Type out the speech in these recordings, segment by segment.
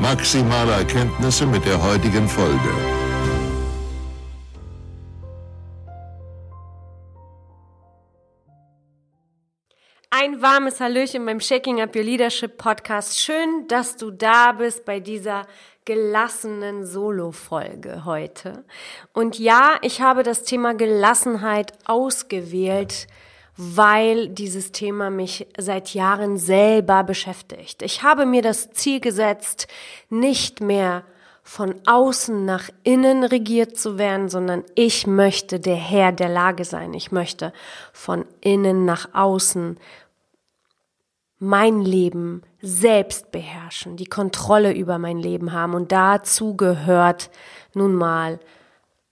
maximale Erkenntnisse mit der heutigen Folge. Ein warmes Hallöchen beim Shaking Up Your Leadership Podcast. Schön, dass du da bist bei dieser gelassenen Solo-Folge heute. Und ja, ich habe das Thema Gelassenheit ausgewählt, weil dieses Thema mich seit Jahren selber beschäftigt. Ich habe mir das Ziel gesetzt, nicht mehr von außen nach innen regiert zu werden, sondern ich möchte der Herr der Lage sein. Ich möchte von innen nach außen mein Leben selbst beherrschen, die Kontrolle über mein Leben haben. Und dazu gehört nun mal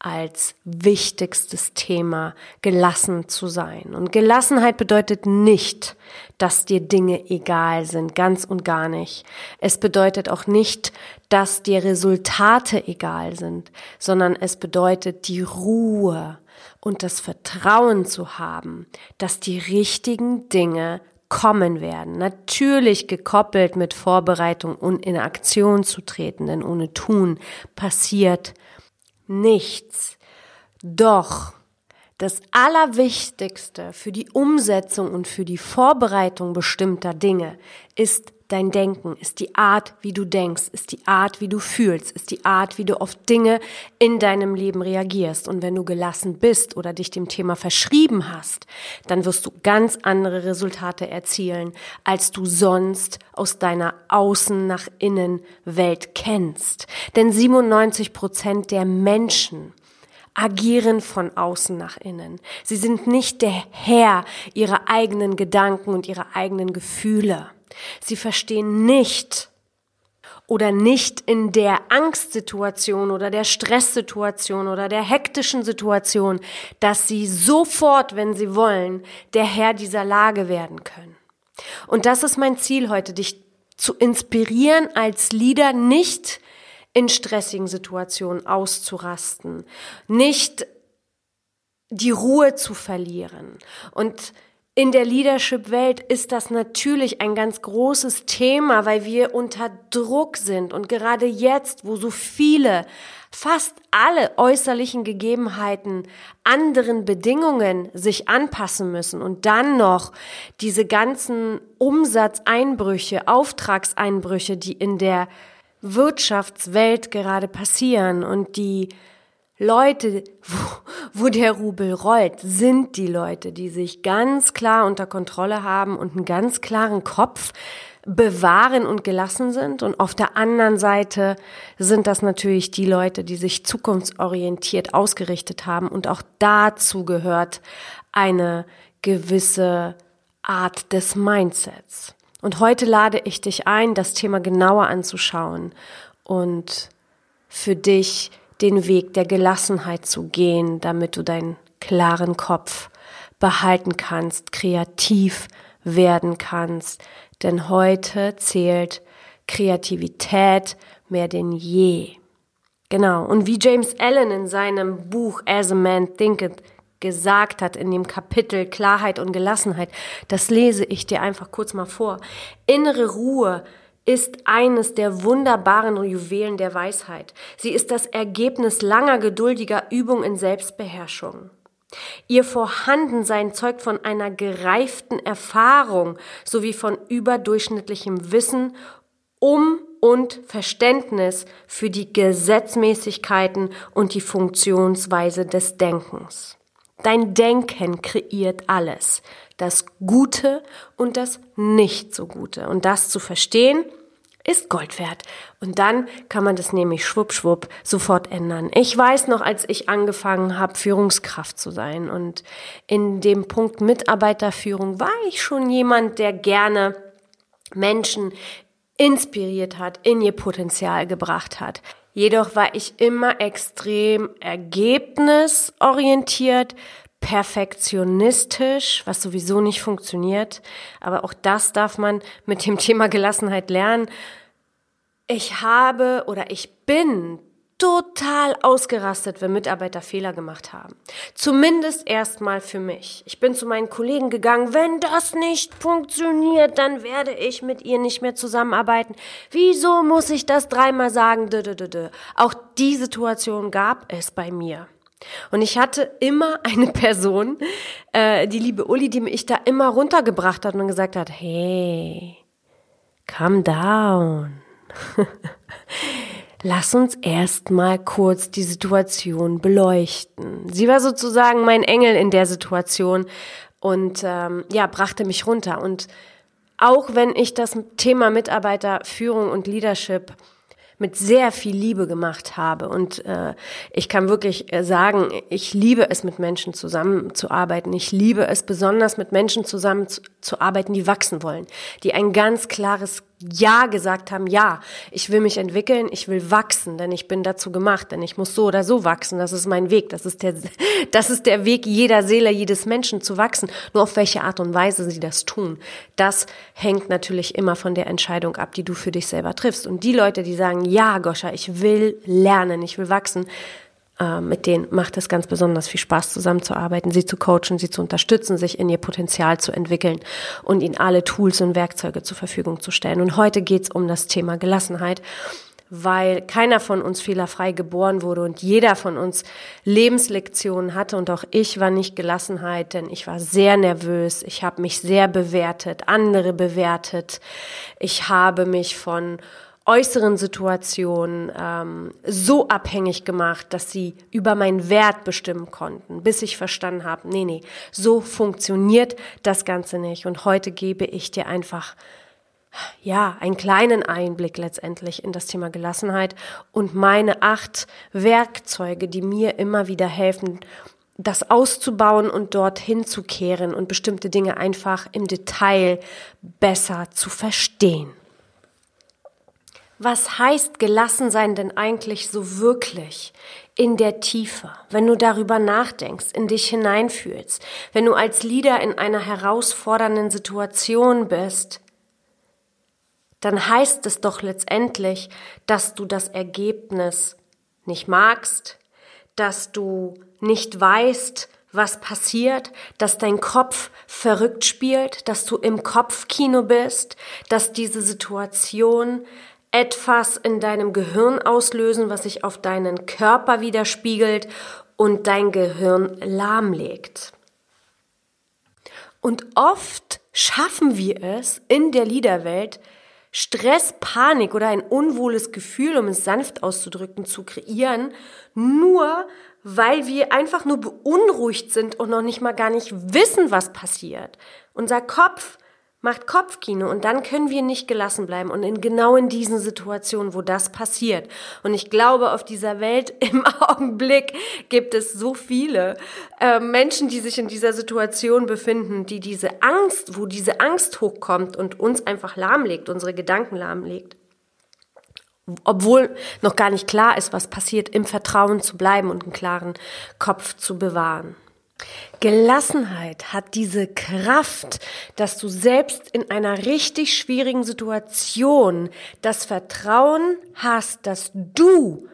als wichtigstes Thema gelassen zu sein. Und Gelassenheit bedeutet nicht, dass dir Dinge egal sind, ganz und gar nicht. Es bedeutet auch nicht, dass dir Resultate egal sind, sondern es bedeutet die Ruhe und das Vertrauen zu haben, dass die richtigen Dinge kommen werden. Natürlich gekoppelt mit Vorbereitung und in Aktion zu treten, denn ohne Tun passiert nichts. Doch das Allerwichtigste für die Umsetzung und für die Vorbereitung bestimmter Dinge ist dein Denken, ist die Art, wie du denkst, ist die Art, wie du fühlst, ist die Art, wie du auf Dinge in deinem Leben reagierst. Und wenn du gelassen bist oder dich dem Thema verschrieben hast, dann wirst du ganz andere Resultate erzielen, als du sonst aus deiner Außen nach innen Welt kennst. Denn 97 Prozent der Menschen agieren von außen nach innen. Sie sind nicht der Herr ihrer eigenen Gedanken und ihrer eigenen Gefühle. Sie verstehen nicht oder nicht in der Angstsituation oder der Stresssituation oder der hektischen Situation, dass sie sofort, wenn sie wollen, der Herr dieser Lage werden können. Und das ist mein Ziel heute, dich zu inspirieren als Leader nicht in stressigen Situationen auszurasten, nicht die Ruhe zu verlieren. Und in der Leadership-Welt ist das natürlich ein ganz großes Thema, weil wir unter Druck sind. Und gerade jetzt, wo so viele, fast alle äußerlichen Gegebenheiten anderen Bedingungen sich anpassen müssen und dann noch diese ganzen Umsatzeinbrüche, Auftragseinbrüche, die in der Wirtschaftswelt gerade passieren und die Leute, wo, wo der Rubel rollt, sind die Leute, die sich ganz klar unter Kontrolle haben und einen ganz klaren Kopf bewahren und gelassen sind. Und auf der anderen Seite sind das natürlich die Leute, die sich zukunftsorientiert ausgerichtet haben. Und auch dazu gehört eine gewisse Art des Mindsets. Und heute lade ich dich ein, das Thema genauer anzuschauen und für dich den Weg der Gelassenheit zu gehen, damit du deinen klaren Kopf behalten kannst, kreativ werden kannst. Denn heute zählt Kreativität mehr denn je. Genau. Und wie James Allen in seinem Buch As a Man Thinketh gesagt hat in dem Kapitel Klarheit und Gelassenheit. Das lese ich dir einfach kurz mal vor. Innere Ruhe ist eines der wunderbaren Juwelen der Weisheit. Sie ist das Ergebnis langer geduldiger Übung in Selbstbeherrschung. Ihr Vorhandensein zeugt von einer gereiften Erfahrung sowie von überdurchschnittlichem Wissen um und Verständnis für die Gesetzmäßigkeiten und die Funktionsweise des Denkens. Dein Denken kreiert alles, das Gute und das Nicht so Gute. Und das zu verstehen, ist Gold wert. Und dann kann man das nämlich schwupp, schwupp sofort ändern. Ich weiß noch, als ich angefangen habe, Führungskraft zu sein und in dem Punkt Mitarbeiterführung war ich schon jemand, der gerne Menschen inspiriert hat, in ihr Potenzial gebracht hat. Jedoch war ich immer extrem ergebnisorientiert, perfektionistisch, was sowieso nicht funktioniert. Aber auch das darf man mit dem Thema Gelassenheit lernen. Ich habe oder ich bin total ausgerastet, wenn Mitarbeiter Fehler gemacht haben. Zumindest erstmal für mich. Ich bin zu meinen Kollegen gegangen, wenn das nicht funktioniert, dann werde ich mit ihr nicht mehr zusammenarbeiten. Wieso muss ich das dreimal sagen? Auch die Situation gab es bei mir. Und ich hatte immer eine Person, äh, die liebe Uli, die mich da immer runtergebracht hat und gesagt hat, hey, calm down. Lass uns erstmal kurz die Situation beleuchten. Sie war sozusagen mein Engel in der Situation und ähm, ja, brachte mich runter. Und auch wenn ich das Thema Mitarbeiterführung und Leadership mit sehr viel Liebe gemacht habe. Und äh, ich kann wirklich äh, sagen, ich liebe es, mit Menschen zusammenzuarbeiten. Ich liebe es besonders, mit Menschen zusammenzuarbeiten, die wachsen wollen, die ein ganz klares ja gesagt haben, ja, ich will mich entwickeln, ich will wachsen, denn ich bin dazu gemacht, denn ich muss so oder so wachsen, das ist mein Weg, das ist der, das ist der Weg jeder Seele, jedes Menschen zu wachsen. Nur auf welche Art und Weise sie das tun, das hängt natürlich immer von der Entscheidung ab, die du für dich selber triffst. Und die Leute, die sagen, ja, Goscha, ich will lernen, ich will wachsen, äh, mit denen macht es ganz besonders viel Spaß, zusammenzuarbeiten, sie zu coachen, sie zu unterstützen, sich in ihr Potenzial zu entwickeln und ihnen alle Tools und Werkzeuge zur Verfügung zu stellen. Und heute geht's um das Thema Gelassenheit weil keiner von uns fehlerfrei geboren wurde und jeder von uns Lebenslektionen hatte. Und auch ich war nicht Gelassenheit, denn ich war sehr nervös, ich habe mich sehr bewertet, andere bewertet, ich habe mich von äußeren Situationen ähm, so abhängig gemacht, dass sie über meinen Wert bestimmen konnten, bis ich verstanden habe, nee, nee, so funktioniert das Ganze nicht. Und heute gebe ich dir einfach ja, einen kleinen Einblick letztendlich in das Thema Gelassenheit und meine acht Werkzeuge, die mir immer wieder helfen, das auszubauen und dorthin zu kehren und bestimmte Dinge einfach im Detail besser zu verstehen. Was heißt gelassen sein denn eigentlich so wirklich in der Tiefe, wenn du darüber nachdenkst, in dich hineinfühlst, wenn du als Leader in einer herausfordernden Situation bist, dann heißt es doch letztendlich, dass du das Ergebnis nicht magst, dass du nicht weißt, was passiert, dass dein Kopf verrückt spielt, dass du im Kopfkino bist, dass diese Situation etwas in deinem Gehirn auslösen, was sich auf deinen Körper widerspiegelt und dein Gehirn lahmlegt. Und oft schaffen wir es in der Liederwelt, Stress, Panik oder ein unwohles Gefühl, um es sanft auszudrücken, zu kreieren, nur weil wir einfach nur beunruhigt sind und noch nicht mal gar nicht wissen, was passiert. Unser Kopf macht Kopfkino und dann können wir nicht gelassen bleiben und in genau in diesen Situationen, wo das passiert. Und ich glaube, auf dieser Welt im Augenblick gibt es so viele äh, Menschen, die sich in dieser Situation befinden, die diese Angst, wo diese Angst hochkommt und uns einfach lahmlegt, unsere Gedanken lahmlegt obwohl noch gar nicht klar ist, was passiert, im Vertrauen zu bleiben und einen klaren Kopf zu bewahren. Gelassenheit hat diese Kraft, dass du selbst in einer richtig schwierigen Situation das Vertrauen hast, dass du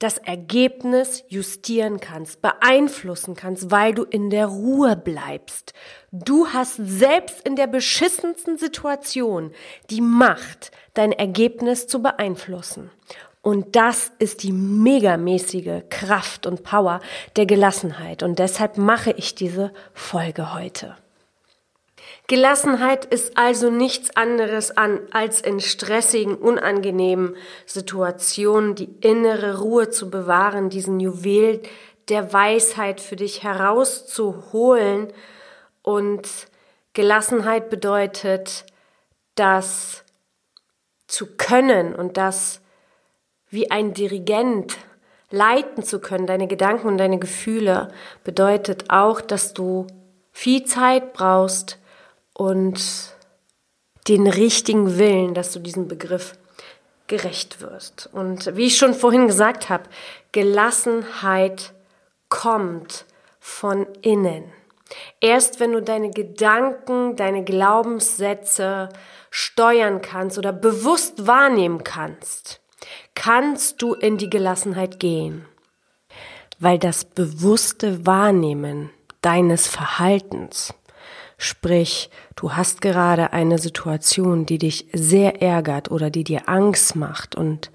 das Ergebnis justieren kannst, beeinflussen kannst, weil du in der Ruhe bleibst. Du hast selbst in der beschissensten Situation die Macht, dein Ergebnis zu beeinflussen. Und das ist die megamäßige Kraft und Power der Gelassenheit. Und deshalb mache ich diese Folge heute. Gelassenheit ist also nichts anderes an, als in stressigen, unangenehmen Situationen die innere Ruhe zu bewahren, diesen Juwel der Weisheit für dich herauszuholen. Und Gelassenheit bedeutet, das zu können und das wie ein Dirigent leiten zu können, deine Gedanken und deine Gefühle, bedeutet auch, dass du viel Zeit brauchst, und den richtigen Willen, dass du diesem Begriff gerecht wirst. Und wie ich schon vorhin gesagt habe, Gelassenheit kommt von innen. Erst wenn du deine Gedanken, deine Glaubenssätze steuern kannst oder bewusst wahrnehmen kannst, kannst du in die Gelassenheit gehen. Weil das bewusste Wahrnehmen deines Verhaltens Sprich, du hast gerade eine Situation, die dich sehr ärgert oder die dir Angst macht und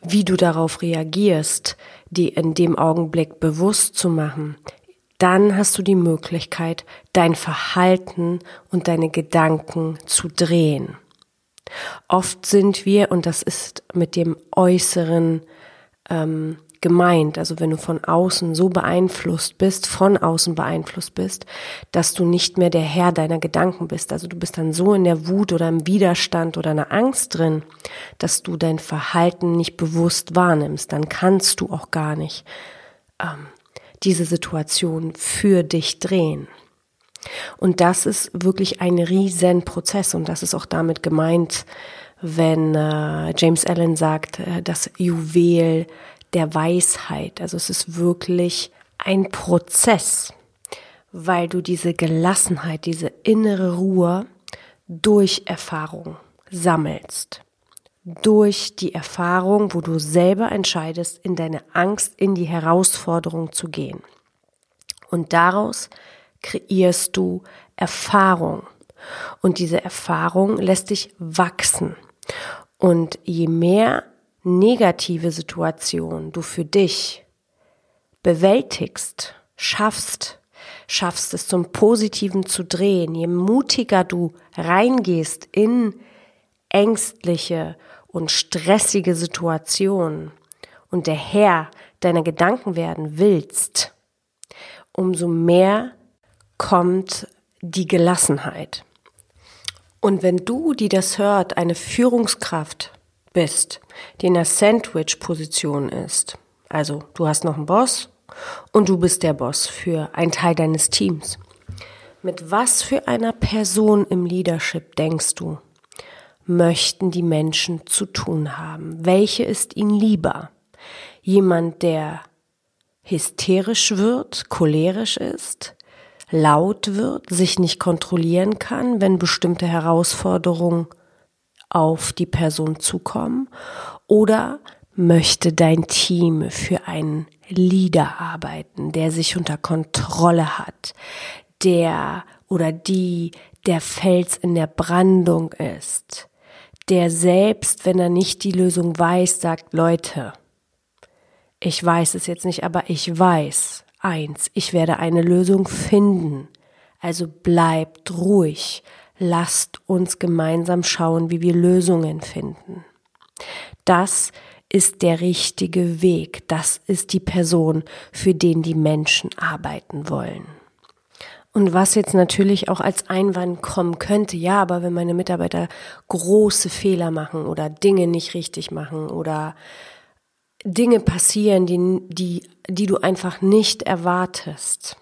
wie du darauf reagierst, die in dem Augenblick bewusst zu machen, dann hast du die Möglichkeit, dein Verhalten und deine Gedanken zu drehen. Oft sind wir, und das ist mit dem äußeren ähm, gemeint. Also wenn du von außen so beeinflusst bist, von außen beeinflusst bist, dass du nicht mehr der Herr deiner Gedanken bist. Also du bist dann so in der Wut oder im Widerstand oder einer Angst drin, dass du dein Verhalten nicht bewusst wahrnimmst. Dann kannst du auch gar nicht ähm, diese Situation für dich drehen. Und das ist wirklich ein riesen Prozess und das ist auch damit gemeint, wenn äh, James Allen sagt, äh, das Juwel der Weisheit. Also es ist wirklich ein Prozess, weil du diese Gelassenheit, diese innere Ruhe durch Erfahrung sammelst. Durch die Erfahrung, wo du selber entscheidest, in deine Angst, in die Herausforderung zu gehen. Und daraus kreierst du Erfahrung. Und diese Erfahrung lässt dich wachsen. Und je mehr negative Situation du für dich bewältigst, schaffst, schaffst es zum Positiven zu drehen, je mutiger du reingehst in ängstliche und stressige Situationen und der Herr deiner Gedanken werden willst, umso mehr kommt die Gelassenheit. Und wenn du, die das hört, eine Führungskraft bist, die in der Sandwich-Position ist. Also du hast noch einen Boss und du bist der Boss für einen Teil deines Teams. Mit was für einer Person im Leadership denkst du, möchten die Menschen zu tun haben? Welche ist ihnen lieber? Jemand, der hysterisch wird, cholerisch ist, laut wird, sich nicht kontrollieren kann, wenn bestimmte Herausforderungen auf die Person zukommen? Oder möchte dein Team für einen Leader arbeiten, der sich unter Kontrolle hat, der oder die der Fels in der Brandung ist, der selbst, wenn er nicht die Lösung weiß, sagt, Leute, ich weiß es jetzt nicht, aber ich weiß eins, ich werde eine Lösung finden. Also bleibt ruhig, lasst uns gemeinsam schauen, wie wir Lösungen finden. Das ist der richtige Weg. Das ist die Person, für den die Menschen arbeiten wollen. Und was jetzt natürlich auch als Einwand kommen könnte, ja, aber wenn meine Mitarbeiter große Fehler machen oder Dinge nicht richtig machen oder Dinge passieren, die, die, die du einfach nicht erwartest,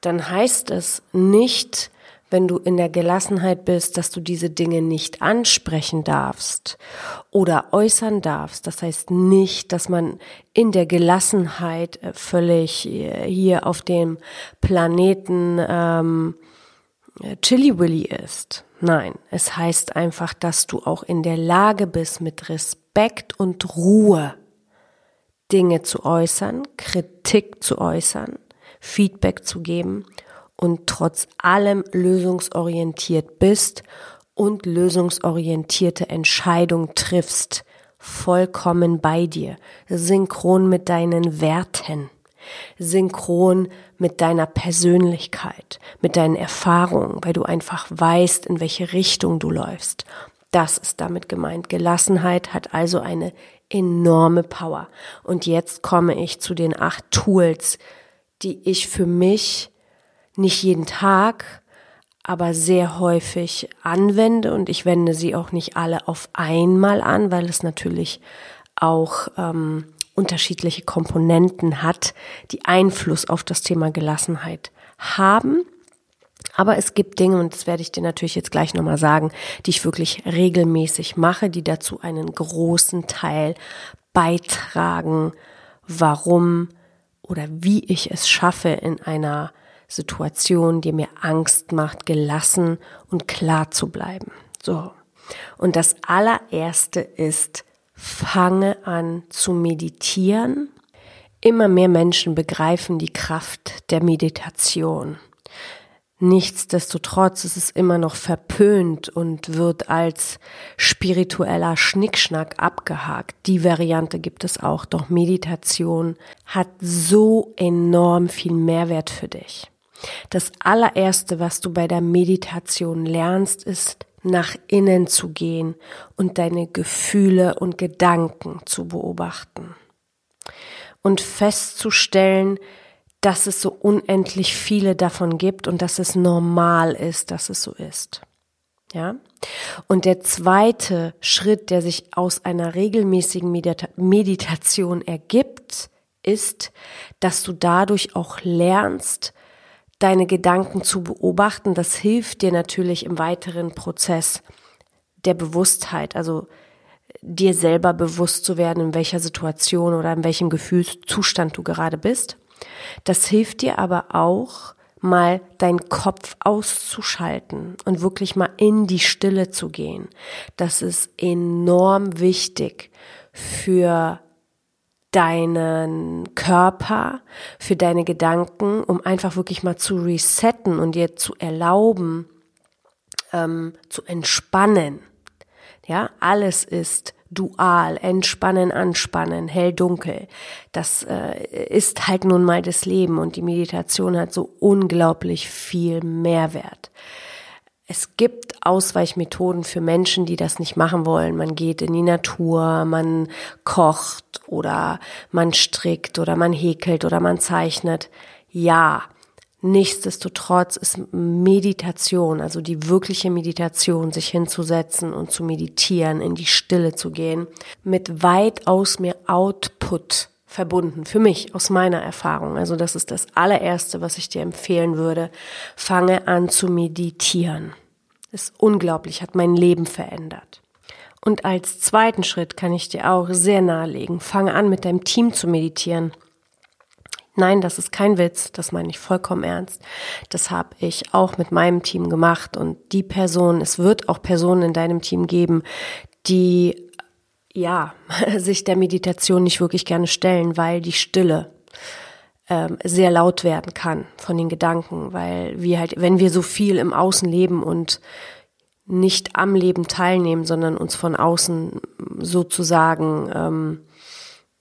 dann heißt es nicht, wenn du in der Gelassenheit bist, dass du diese Dinge nicht ansprechen darfst oder äußern darfst. Das heißt nicht, dass man in der Gelassenheit äh, völlig äh, hier auf dem Planeten ähm, Chili Willy ist. Nein, es heißt einfach, dass du auch in der Lage bist, mit Respekt und Ruhe Dinge zu äußern, Kritik zu äußern, Feedback zu geben und trotz allem lösungsorientiert bist und lösungsorientierte Entscheidung triffst, vollkommen bei dir, synchron mit deinen Werten. synchron mit deiner Persönlichkeit, mit deinen Erfahrungen, weil du einfach weißt, in welche Richtung du läufst. Das ist damit gemeint. Gelassenheit hat also eine enorme Power. Und jetzt komme ich zu den acht Tools, die ich für mich nicht jeden Tag, aber sehr häufig anwende und ich wende sie auch nicht alle auf einmal an, weil es natürlich auch ähm, unterschiedliche Komponenten hat, die Einfluss auf das Thema Gelassenheit haben. Aber es gibt Dinge, und das werde ich dir natürlich jetzt gleich nochmal sagen, die ich wirklich regelmäßig mache, die dazu einen großen Teil beitragen, warum oder wie ich es schaffe, in einer Situation, die mir Angst macht, gelassen und klar zu bleiben. So. Und das allererste ist, fange an zu meditieren. Immer mehr Menschen begreifen die Kraft der Meditation. Nichtsdestotrotz ist es immer noch verpönt und wird als spiritueller Schnickschnack abgehakt. Die Variante gibt es auch, doch Meditation hat so enorm viel Mehrwert für dich. Das allererste, was du bei der Meditation lernst, ist nach innen zu gehen und deine Gefühle und Gedanken zu beobachten. Und festzustellen, dass es so unendlich viele davon gibt und dass es normal ist, dass es so ist. Ja? Und der zweite Schritt, der sich aus einer regelmäßigen Medita Meditation ergibt, ist, dass du dadurch auch lernst, deine Gedanken zu beobachten. Das hilft dir natürlich im weiteren Prozess der Bewusstheit, also dir selber bewusst zu werden, in welcher Situation oder in welchem Gefühlszustand du gerade bist. Das hilft dir aber auch, mal deinen Kopf auszuschalten und wirklich mal in die Stille zu gehen. Das ist enorm wichtig für deinen Körper, für deine Gedanken, um einfach wirklich mal zu resetten und dir zu erlauben, ähm, zu entspannen. Ja, alles ist dual, entspannen, anspannen, hell, dunkel. Das äh, ist halt nun mal das Leben und die Meditation hat so unglaublich viel Mehrwert. Es gibt Ausweichmethoden für Menschen, die das nicht machen wollen. Man geht in die Natur, man kocht oder man strickt oder man häkelt oder man zeichnet. Ja, Nichtsdestotrotz ist Meditation, also die wirkliche Meditation, sich hinzusetzen und zu meditieren, in die Stille zu gehen, mit weitaus mehr Output verbunden. Für mich, aus meiner Erfahrung. Also das ist das allererste, was ich dir empfehlen würde. Fange an zu meditieren. Ist unglaublich, hat mein Leben verändert. Und als zweiten Schritt kann ich dir auch sehr nahelegen. Fange an, mit deinem Team zu meditieren. Nein, das ist kein Witz, das meine ich vollkommen ernst. Das habe ich auch mit meinem Team gemacht und die Person, es wird auch Personen in deinem Team geben, die ja, sich der Meditation nicht wirklich gerne stellen, weil die Stille ähm, sehr laut werden kann von den Gedanken, weil wir halt, wenn wir so viel im Außen leben und nicht am Leben teilnehmen, sondern uns von außen sozusagen ähm,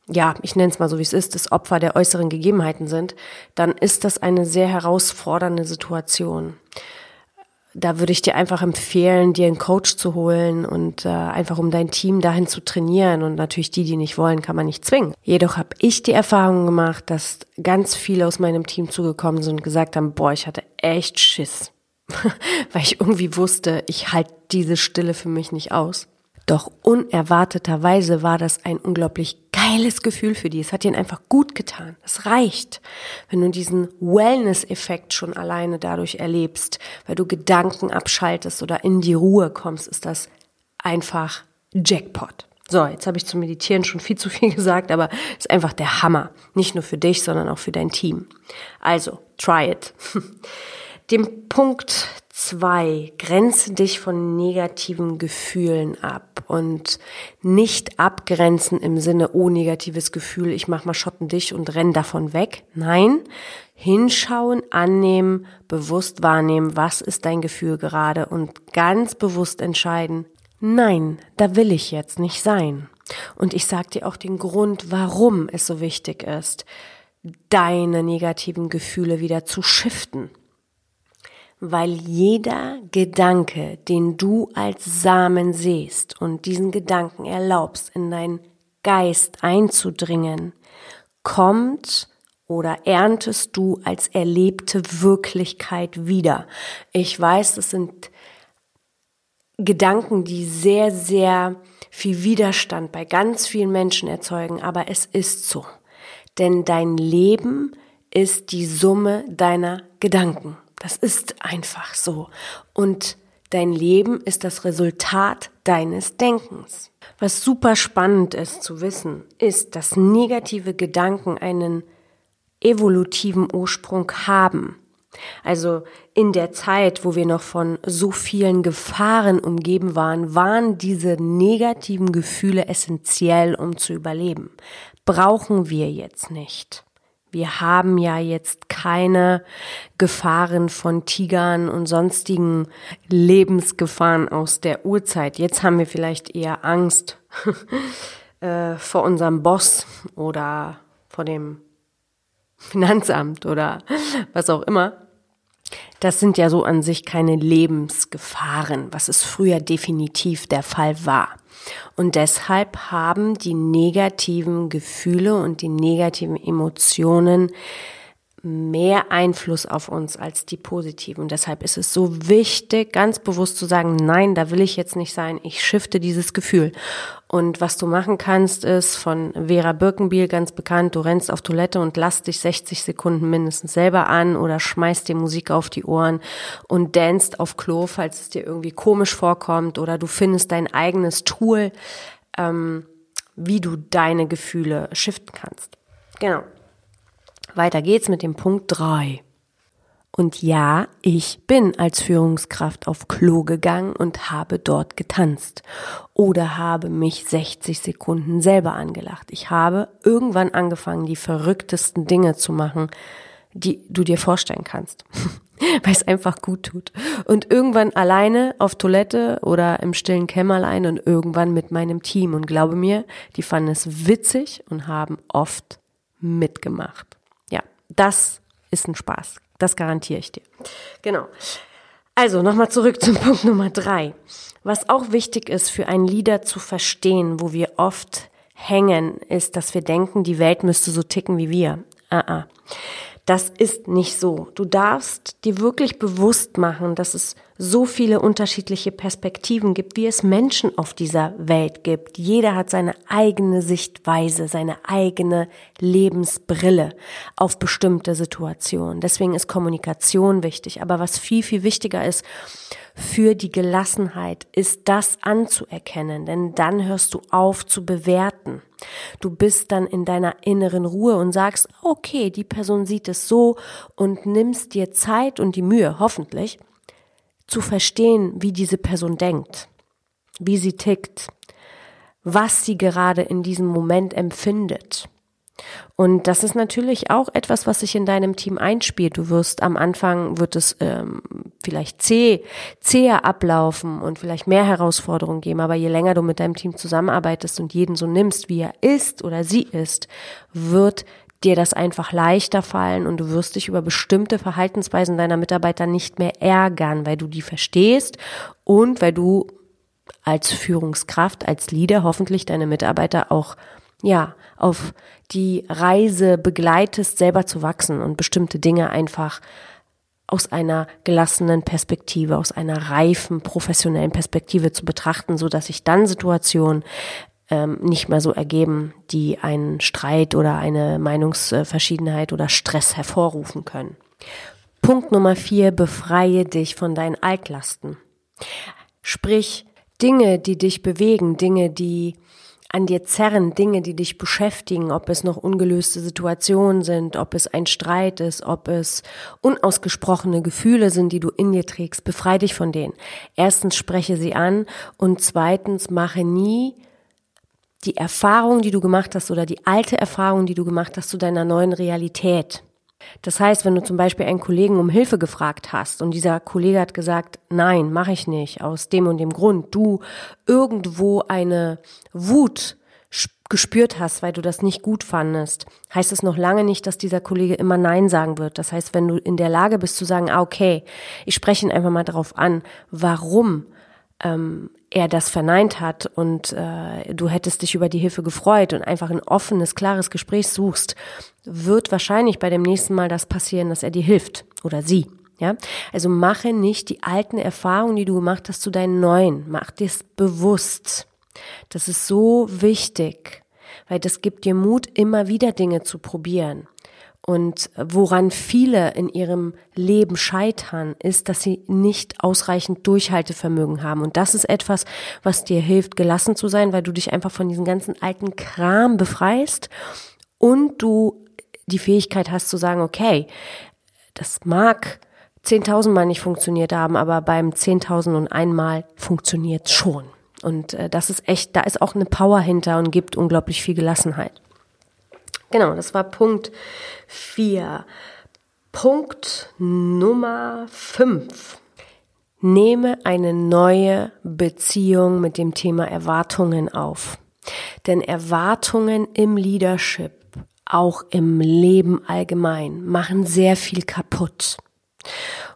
ja, ich nenne es mal so, wie es ist, das Opfer der äußeren Gegebenheiten sind, dann ist das eine sehr herausfordernde Situation. Da würde ich dir einfach empfehlen, dir einen Coach zu holen und äh, einfach um dein Team dahin zu trainieren. Und natürlich die, die nicht wollen, kann man nicht zwingen. Jedoch habe ich die Erfahrung gemacht, dass ganz viele aus meinem Team zugekommen sind und gesagt haben, boah, ich hatte echt Schiss. Weil ich irgendwie wusste, ich halte diese Stille für mich nicht aus. Doch unerwarteterweise war das ein unglaublich geiles Gefühl für die. Es hat ihnen einfach gut getan. Es reicht, wenn du diesen Wellness-Effekt schon alleine dadurch erlebst, weil du Gedanken abschaltest oder in die Ruhe kommst, ist das einfach Jackpot. So, jetzt habe ich zum Meditieren schon viel zu viel gesagt, aber es ist einfach der Hammer. Nicht nur für dich, sondern auch für dein Team. Also, try it. Dem Punkt zwei, grenze dich von negativen Gefühlen ab und nicht abgrenzen im Sinne, oh, negatives Gefühl, ich mach mal Schotten dich und renn davon weg. Nein, hinschauen, annehmen, bewusst wahrnehmen, was ist dein Gefühl gerade und ganz bewusst entscheiden, nein, da will ich jetzt nicht sein. Und ich sag dir auch den Grund, warum es so wichtig ist. deine negativen Gefühle wieder zu shiften. Weil jeder Gedanke, den du als Samen siehst und diesen Gedanken erlaubst, in deinen Geist einzudringen, kommt oder erntest du als erlebte Wirklichkeit wieder. Ich weiß, es sind Gedanken, die sehr, sehr viel Widerstand bei ganz vielen Menschen erzeugen, aber es ist so. Denn dein Leben ist die Summe deiner Gedanken. Das ist einfach so. Und dein Leben ist das Resultat deines Denkens. Was super spannend ist zu wissen, ist, dass negative Gedanken einen evolutiven Ursprung haben. Also in der Zeit, wo wir noch von so vielen Gefahren umgeben waren, waren diese negativen Gefühle essentiell, um zu überleben. Brauchen wir jetzt nicht. Wir haben ja jetzt keine Gefahren von Tigern und sonstigen Lebensgefahren aus der Urzeit. Jetzt haben wir vielleicht eher Angst äh, vor unserem Boss oder vor dem Finanzamt oder was auch immer. Das sind ja so an sich keine Lebensgefahren, was es früher definitiv der Fall war. Und deshalb haben die negativen Gefühle und die negativen Emotionen mehr Einfluss auf uns als die positiven. Deshalb ist es so wichtig, ganz bewusst zu sagen, nein, da will ich jetzt nicht sein, ich shifte dieses Gefühl. Und was du machen kannst, ist von Vera Birkenbiel ganz bekannt, du rennst auf Toilette und lass dich 60 Sekunden mindestens selber an oder schmeißt dir Musik auf die Ohren und danst auf Klo, falls es dir irgendwie komisch vorkommt oder du findest dein eigenes Tool, ähm, wie du deine Gefühle shiften kannst. Genau. Weiter geht's mit dem Punkt drei. Und ja, ich bin als Führungskraft auf Klo gegangen und habe dort getanzt oder habe mich 60 Sekunden selber angelacht. Ich habe irgendwann angefangen, die verrücktesten Dinge zu machen, die du dir vorstellen kannst, weil es einfach gut tut. Und irgendwann alleine auf Toilette oder im stillen Kämmerlein und irgendwann mit meinem Team. Und glaube mir, die fanden es witzig und haben oft mitgemacht. Das ist ein Spaß. Das garantiere ich dir. Genau. Also nochmal zurück zum Punkt Nummer drei. Was auch wichtig ist für einen Leader zu verstehen, wo wir oft hängen, ist, dass wir denken, die Welt müsste so ticken wie wir. Uh -uh. Das ist nicht so. Du darfst dir wirklich bewusst machen, dass es so viele unterschiedliche Perspektiven gibt, wie es Menschen auf dieser Welt gibt. Jeder hat seine eigene Sichtweise, seine eigene Lebensbrille auf bestimmte Situationen. Deswegen ist Kommunikation wichtig. Aber was viel, viel wichtiger ist, für die Gelassenheit ist das anzuerkennen, denn dann hörst du auf zu bewerten. Du bist dann in deiner inneren Ruhe und sagst, okay, die Person sieht es so und nimmst dir Zeit und die Mühe, hoffentlich, zu verstehen, wie diese Person denkt, wie sie tickt, was sie gerade in diesem Moment empfindet. Und das ist natürlich auch etwas, was sich in deinem Team einspielt. Du wirst am Anfang wird es ähm, vielleicht zäh, zäher ablaufen und vielleicht mehr Herausforderungen geben. Aber je länger du mit deinem Team zusammenarbeitest und jeden so nimmst, wie er ist oder sie ist, wird dir das einfach leichter fallen und du wirst dich über bestimmte Verhaltensweisen deiner Mitarbeiter nicht mehr ärgern, weil du die verstehst und weil du als Führungskraft, als Leader hoffentlich deine Mitarbeiter auch ja, auf die Reise begleitest, selber zu wachsen und bestimmte Dinge einfach aus einer gelassenen Perspektive, aus einer reifen, professionellen Perspektive zu betrachten, so dass sich dann Situationen ähm, nicht mehr so ergeben, die einen Streit oder eine Meinungsverschiedenheit oder Stress hervorrufen können. Punkt Nummer vier, befreie dich von deinen Altlasten. Sprich, Dinge, die dich bewegen, Dinge, die an dir zerren, Dinge, die dich beschäftigen, ob es noch ungelöste Situationen sind, ob es ein Streit ist, ob es unausgesprochene Gefühle sind, die du in dir trägst, befrei dich von denen. Erstens spreche sie an und zweitens mache nie die Erfahrung, die du gemacht hast oder die alte Erfahrung, die du gemacht hast zu deiner neuen Realität. Das heißt, wenn du zum Beispiel einen Kollegen um Hilfe gefragt hast und dieser Kollege hat gesagt, nein, mache ich nicht, aus dem und dem Grund, du irgendwo eine Wut gespürt hast, weil du das nicht gut fandest, heißt es noch lange nicht, dass dieser Kollege immer Nein sagen wird. Das heißt, wenn du in der Lage bist zu sagen, ah, okay, ich spreche ihn einfach mal darauf an, warum ähm, er das verneint hat und äh, du hättest dich über die Hilfe gefreut und einfach ein offenes, klares Gespräch suchst, wird wahrscheinlich bei dem nächsten Mal das passieren, dass er dir hilft oder sie. Ja, also mache nicht die alten Erfahrungen, die du gemacht hast, zu deinen neuen. Mach dir's bewusst. Das ist so wichtig, weil das gibt dir Mut, immer wieder Dinge zu probieren. Und woran viele in ihrem Leben scheitern, ist, dass sie nicht ausreichend Durchhaltevermögen haben. Und das ist etwas, was dir hilft, gelassen zu sein, weil du dich einfach von diesem ganzen alten Kram befreist und du die Fähigkeit hast zu sagen, okay, das mag 10.000 Mal nicht funktioniert haben, aber beim 10.000 und einmal funktioniert schon. Und äh, das ist echt, da ist auch eine Power hinter und gibt unglaublich viel Gelassenheit. Genau, das war Punkt 4. Punkt Nummer 5. Nehme eine neue Beziehung mit dem Thema Erwartungen auf. Denn Erwartungen im Leadership, auch im Leben allgemein, machen sehr viel kaputt.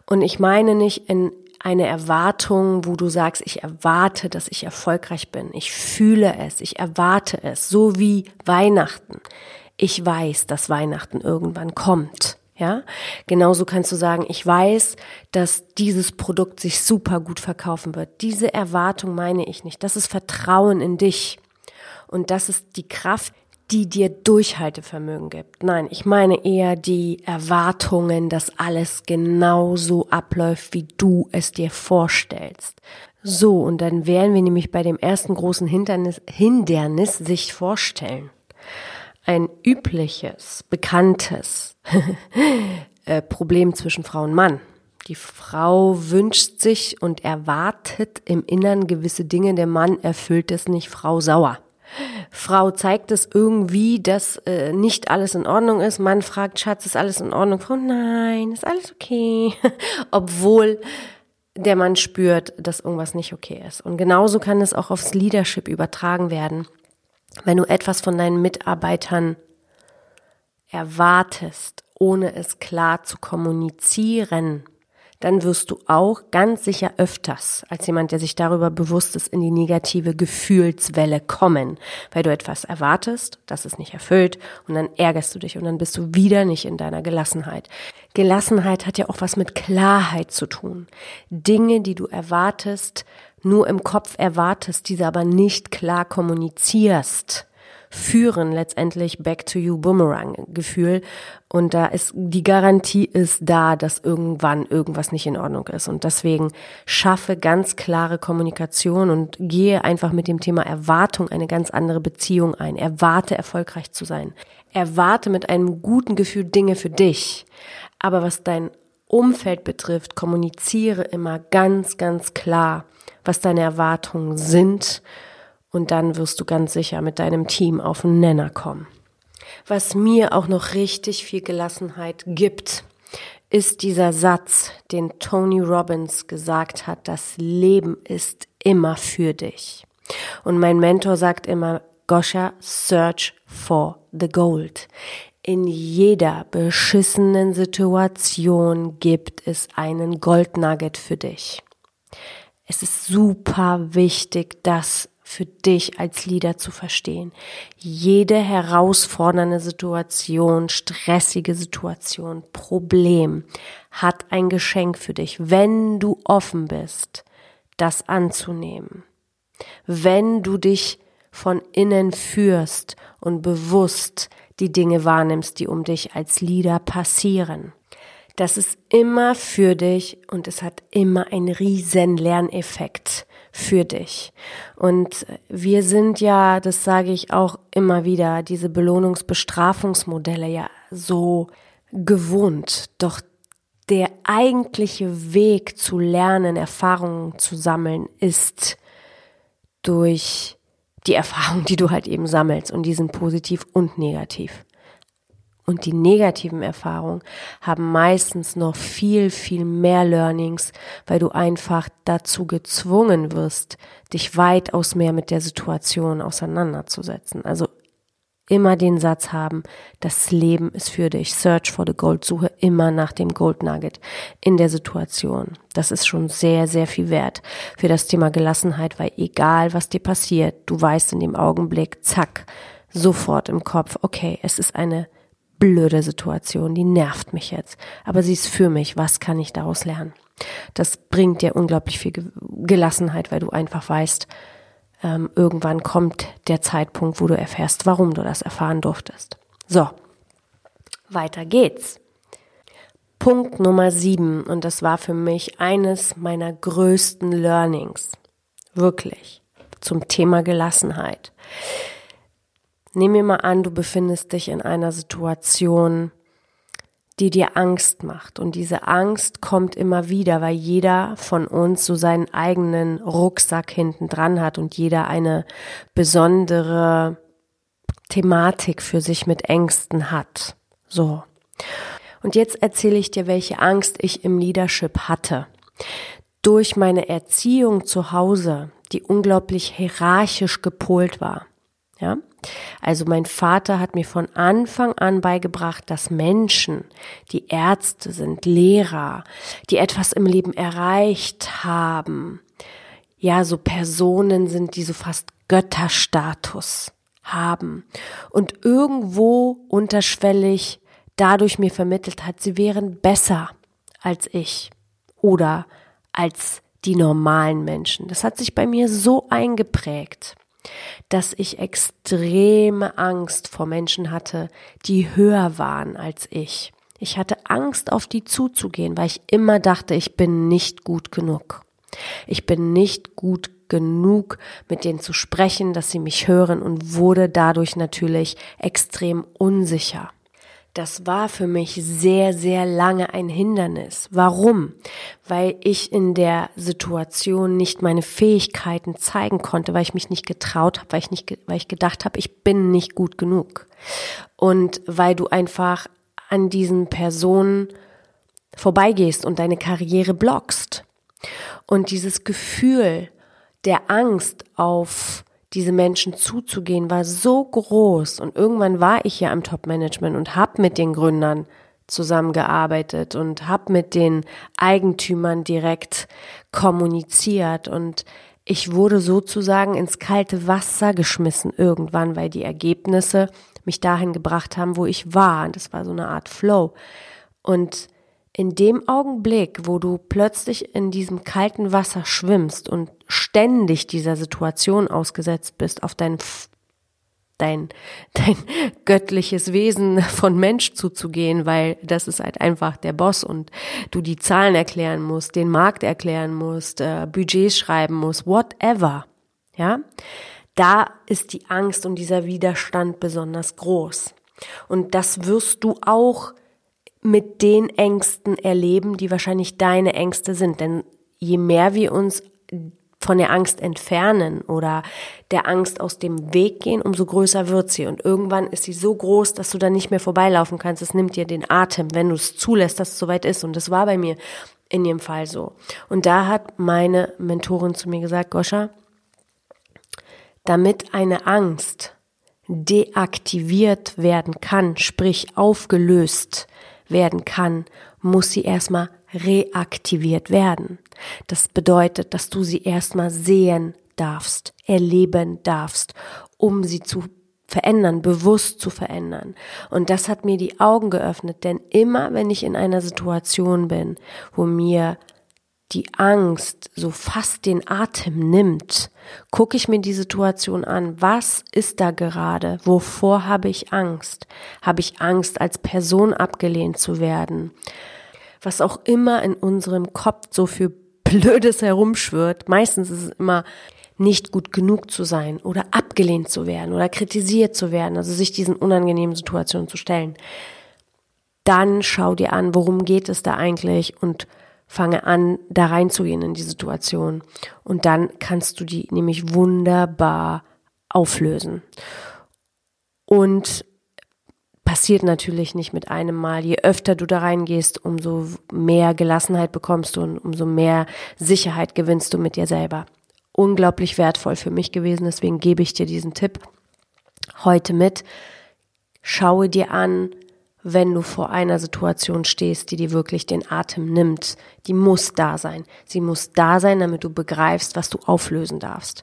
Und ich meine nicht in eine Erwartung, wo du sagst, ich erwarte, dass ich erfolgreich bin. Ich fühle es, ich erwarte es, so wie Weihnachten. Ich weiß, dass Weihnachten irgendwann kommt. Ja, genauso kannst du sagen, ich weiß, dass dieses Produkt sich super gut verkaufen wird. Diese Erwartung meine ich nicht. Das ist Vertrauen in dich. Und das ist die Kraft, die dir Durchhaltevermögen gibt. Nein, ich meine eher die Erwartungen, dass alles genau so abläuft, wie du es dir vorstellst. So, und dann wären wir nämlich bei dem ersten großen Hindernis, Hindernis sich vorstellen. Ein übliches, bekanntes äh, Problem zwischen Frau und Mann. Die Frau wünscht sich und erwartet im Innern gewisse Dinge, der Mann erfüllt es nicht, Frau sauer. Frau zeigt es irgendwie, dass äh, nicht alles in Ordnung ist. Mann fragt, Schatz, ist alles in Ordnung? Frau, nein, ist alles okay. Obwohl der Mann spürt, dass irgendwas nicht okay ist. Und genauso kann es auch aufs Leadership übertragen werden. Wenn du etwas von deinen Mitarbeitern erwartest, ohne es klar zu kommunizieren, dann wirst du auch ganz sicher öfters als jemand, der sich darüber bewusst ist, in die negative Gefühlswelle kommen, weil du etwas erwartest, das ist nicht erfüllt und dann ärgerst du dich und dann bist du wieder nicht in deiner Gelassenheit. Gelassenheit hat ja auch was mit Klarheit zu tun. Dinge, die du erwartest, nur im Kopf erwartest, diese aber nicht klar kommunizierst führen letztendlich back to you Boomerang Gefühl und da ist die Garantie ist da, dass irgendwann irgendwas nicht in Ordnung ist und deswegen schaffe ganz klare Kommunikation und gehe einfach mit dem Thema Erwartung eine ganz andere Beziehung ein. Erwarte erfolgreich zu sein. Erwarte mit einem guten Gefühl Dinge für dich. Aber was dein Umfeld betrifft, kommuniziere immer ganz, ganz klar, was deine Erwartungen sind und dann wirst du ganz sicher mit deinem Team auf den Nenner kommen. Was mir auch noch richtig viel Gelassenheit gibt, ist dieser Satz, den Tony Robbins gesagt hat, das Leben ist immer für dich. Und mein Mentor sagt immer, Gosha, search for the gold. In jeder beschissenen Situation gibt es einen Goldnugget für dich. Es ist super wichtig, das für dich als Leader zu verstehen. Jede herausfordernde Situation, stressige Situation, Problem hat ein Geschenk für dich, wenn du offen bist, das anzunehmen. Wenn du dich von innen führst und bewusst die Dinge wahrnimmst, die um dich als Leader passieren. Das ist immer für dich und es hat immer einen riesen Lerneffekt für dich. Und wir sind ja, das sage ich auch immer wieder, diese Belohnungsbestrafungsmodelle ja so gewohnt. Doch der eigentliche Weg zu lernen, Erfahrungen zu sammeln, ist durch die Erfahrungen, die du halt eben sammelst. Und die sind positiv und negativ. Und die negativen Erfahrungen haben meistens noch viel, viel mehr Learnings, weil du einfach dazu gezwungen wirst, dich weitaus mehr mit der Situation auseinanderzusetzen. Also immer den Satz haben, das Leben ist für dich. Search for the Gold, suche immer nach dem Gold Nugget in der Situation. Das ist schon sehr, sehr viel wert für das Thema Gelassenheit, weil egal was dir passiert, du weißt in dem Augenblick, zack, sofort im Kopf, okay, es ist eine blöde Situation, die nervt mich jetzt, aber sie ist für mich, was kann ich daraus lernen? Das bringt dir unglaublich viel Gelassenheit, weil du einfach weißt, ähm, irgendwann kommt der Zeitpunkt, wo du erfährst, warum du das erfahren durftest. So, weiter geht's. Punkt Nummer sieben, und das war für mich eines meiner größten Learnings. Wirklich. Zum Thema Gelassenheit. Nehmen wir mal an, du befindest dich in einer Situation, die dir Angst macht. Und diese Angst kommt immer wieder, weil jeder von uns so seinen eigenen Rucksack hinten dran hat und jeder eine besondere Thematik für sich mit Ängsten hat. So. Und jetzt erzähle ich dir, welche Angst ich im Leadership hatte. Durch meine Erziehung zu Hause, die unglaublich hierarchisch gepolt war. Ja? Also mein Vater hat mir von Anfang an beigebracht, dass Menschen, die Ärzte sind, Lehrer, die etwas im Leben erreicht haben, ja, so Personen sind, die so fast Götterstatus haben und irgendwo unterschwellig dadurch mir vermittelt hat, sie wären besser als ich oder als die normalen Menschen. Das hat sich bei mir so eingeprägt dass ich extreme Angst vor Menschen hatte, die höher waren als ich. Ich hatte Angst, auf die zuzugehen, weil ich immer dachte, ich bin nicht gut genug. Ich bin nicht gut genug, mit denen zu sprechen, dass sie mich hören und wurde dadurch natürlich extrem unsicher. Das war für mich sehr, sehr lange ein Hindernis. Warum? Weil ich in der Situation nicht meine Fähigkeiten zeigen konnte, weil ich mich nicht getraut habe, weil ich nicht, weil ich gedacht habe, ich bin nicht gut genug. Und weil du einfach an diesen Personen vorbeigehst und deine Karriere blockst. Und dieses Gefühl der Angst auf diese Menschen zuzugehen, war so groß. Und irgendwann war ich ja im Top-Management und habe mit den Gründern zusammengearbeitet und habe mit den Eigentümern direkt kommuniziert und ich wurde sozusagen ins kalte Wasser geschmissen irgendwann, weil die Ergebnisse mich dahin gebracht haben, wo ich war. Und das war so eine Art Flow. Und in dem Augenblick, wo du plötzlich in diesem kalten Wasser schwimmst und ständig dieser Situation ausgesetzt bist, auf dein dein, dein göttliches Wesen von Mensch zuzugehen, weil das ist halt einfach der Boss und du die Zahlen erklären musst, den Markt erklären musst, äh, Budgets schreiben musst, whatever. Ja, da ist die Angst und dieser Widerstand besonders groß. Und das wirst du auch mit den Ängsten erleben, die wahrscheinlich deine Ängste sind. Denn je mehr wir uns von der Angst entfernen oder der Angst aus dem Weg gehen, umso größer wird sie. Und irgendwann ist sie so groß, dass du da nicht mehr vorbeilaufen kannst. Es nimmt dir den Atem, wenn du es zulässt, dass es soweit ist. Und das war bei mir in dem Fall so. Und da hat meine Mentorin zu mir gesagt, Goscha, damit eine Angst deaktiviert werden kann, sprich aufgelöst werden kann, muss sie erstmal reaktiviert werden. Das bedeutet, dass du sie erstmal sehen darfst, erleben darfst, um sie zu verändern, bewusst zu verändern. Und das hat mir die Augen geöffnet, denn immer wenn ich in einer Situation bin, wo mir die Angst so fast den Atem nimmt, gucke ich mir die Situation an. Was ist da gerade? Wovor habe ich Angst? Habe ich Angst, als Person abgelehnt zu werden? Was auch immer in unserem Kopf so für Blödes herumschwirrt. Meistens ist es immer nicht gut genug zu sein oder abgelehnt zu werden oder kritisiert zu werden, also sich diesen unangenehmen Situationen zu stellen. Dann schau dir an, worum geht es da eigentlich und fange an, da reinzugehen in die Situation. Und dann kannst du die nämlich wunderbar auflösen. Und passiert natürlich nicht mit einem Mal. Je öfter du da reingehst, umso mehr Gelassenheit bekommst du und umso mehr Sicherheit gewinnst du mit dir selber. Unglaublich wertvoll für mich gewesen, deswegen gebe ich dir diesen Tipp heute mit. Schaue dir an, wenn du vor einer Situation stehst, die dir wirklich den Atem nimmt. Die muss da sein. Sie muss da sein, damit du begreifst, was du auflösen darfst.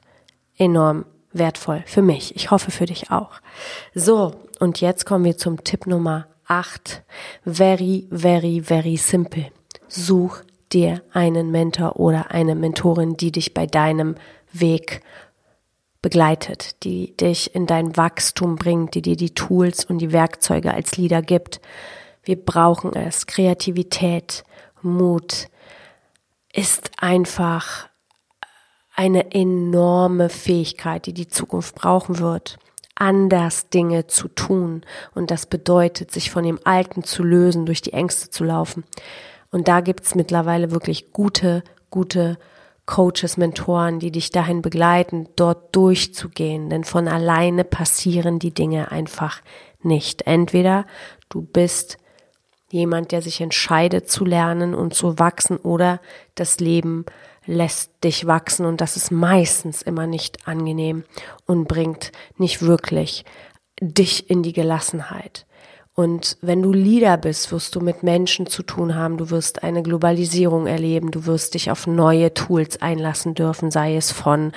Enorm wertvoll für mich. Ich hoffe für dich auch. So, und jetzt kommen wir zum Tipp Nummer 8. Very, very, very simple. Such dir einen Mentor oder eine Mentorin, die dich bei deinem Weg begleitet, die dich in dein Wachstum bringt, die dir die Tools und die Werkzeuge als Leader gibt. Wir brauchen es. Kreativität, Mut ist einfach eine enorme Fähigkeit, die die Zukunft brauchen wird anders Dinge zu tun. Und das bedeutet, sich von dem Alten zu lösen, durch die Ängste zu laufen. Und da gibt's mittlerweile wirklich gute, gute Coaches, Mentoren, die dich dahin begleiten, dort durchzugehen. Denn von alleine passieren die Dinge einfach nicht. Entweder du bist jemand, der sich entscheidet zu lernen und zu wachsen oder das Leben lässt dich wachsen und das ist meistens immer nicht angenehm und bringt nicht wirklich dich in die Gelassenheit. Und wenn du Leader bist, wirst du mit Menschen zu tun haben, du wirst eine Globalisierung erleben, du wirst dich auf neue Tools einlassen dürfen, sei es von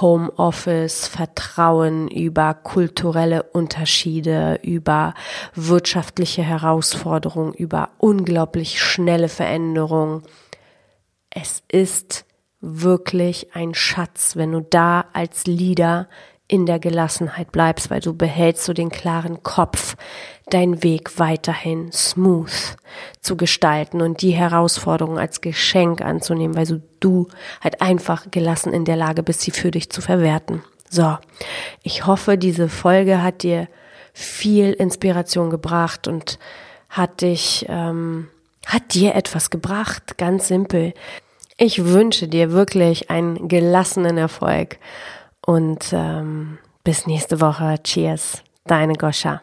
Homeoffice, Vertrauen, über kulturelle Unterschiede, über wirtschaftliche Herausforderungen, über unglaublich schnelle Veränderungen. Es ist wirklich ein Schatz, wenn du da als Leader in der Gelassenheit bleibst, weil du behältst so den klaren Kopf, deinen Weg weiterhin smooth zu gestalten und die Herausforderungen als Geschenk anzunehmen, weil du, du halt einfach gelassen in der Lage bist, sie für dich zu verwerten. So, ich hoffe, diese Folge hat dir viel Inspiration gebracht und hat dich, ähm, hat dir etwas gebracht, ganz simpel. Ich wünsche dir wirklich einen gelassenen Erfolg und ähm, bis nächste Woche. Cheers, deine Goscha.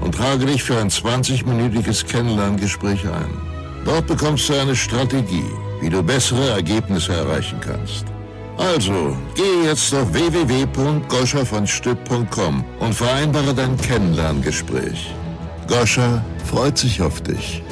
und trage dich für ein 20-minütiges Kennenlerngespräch ein. Dort bekommst du eine Strategie, wie du bessere Ergebnisse erreichen kannst. Also, geh jetzt auf www.goschavonstück.com und vereinbare dein Kennenlerngespräch. Goscha freut sich auf dich.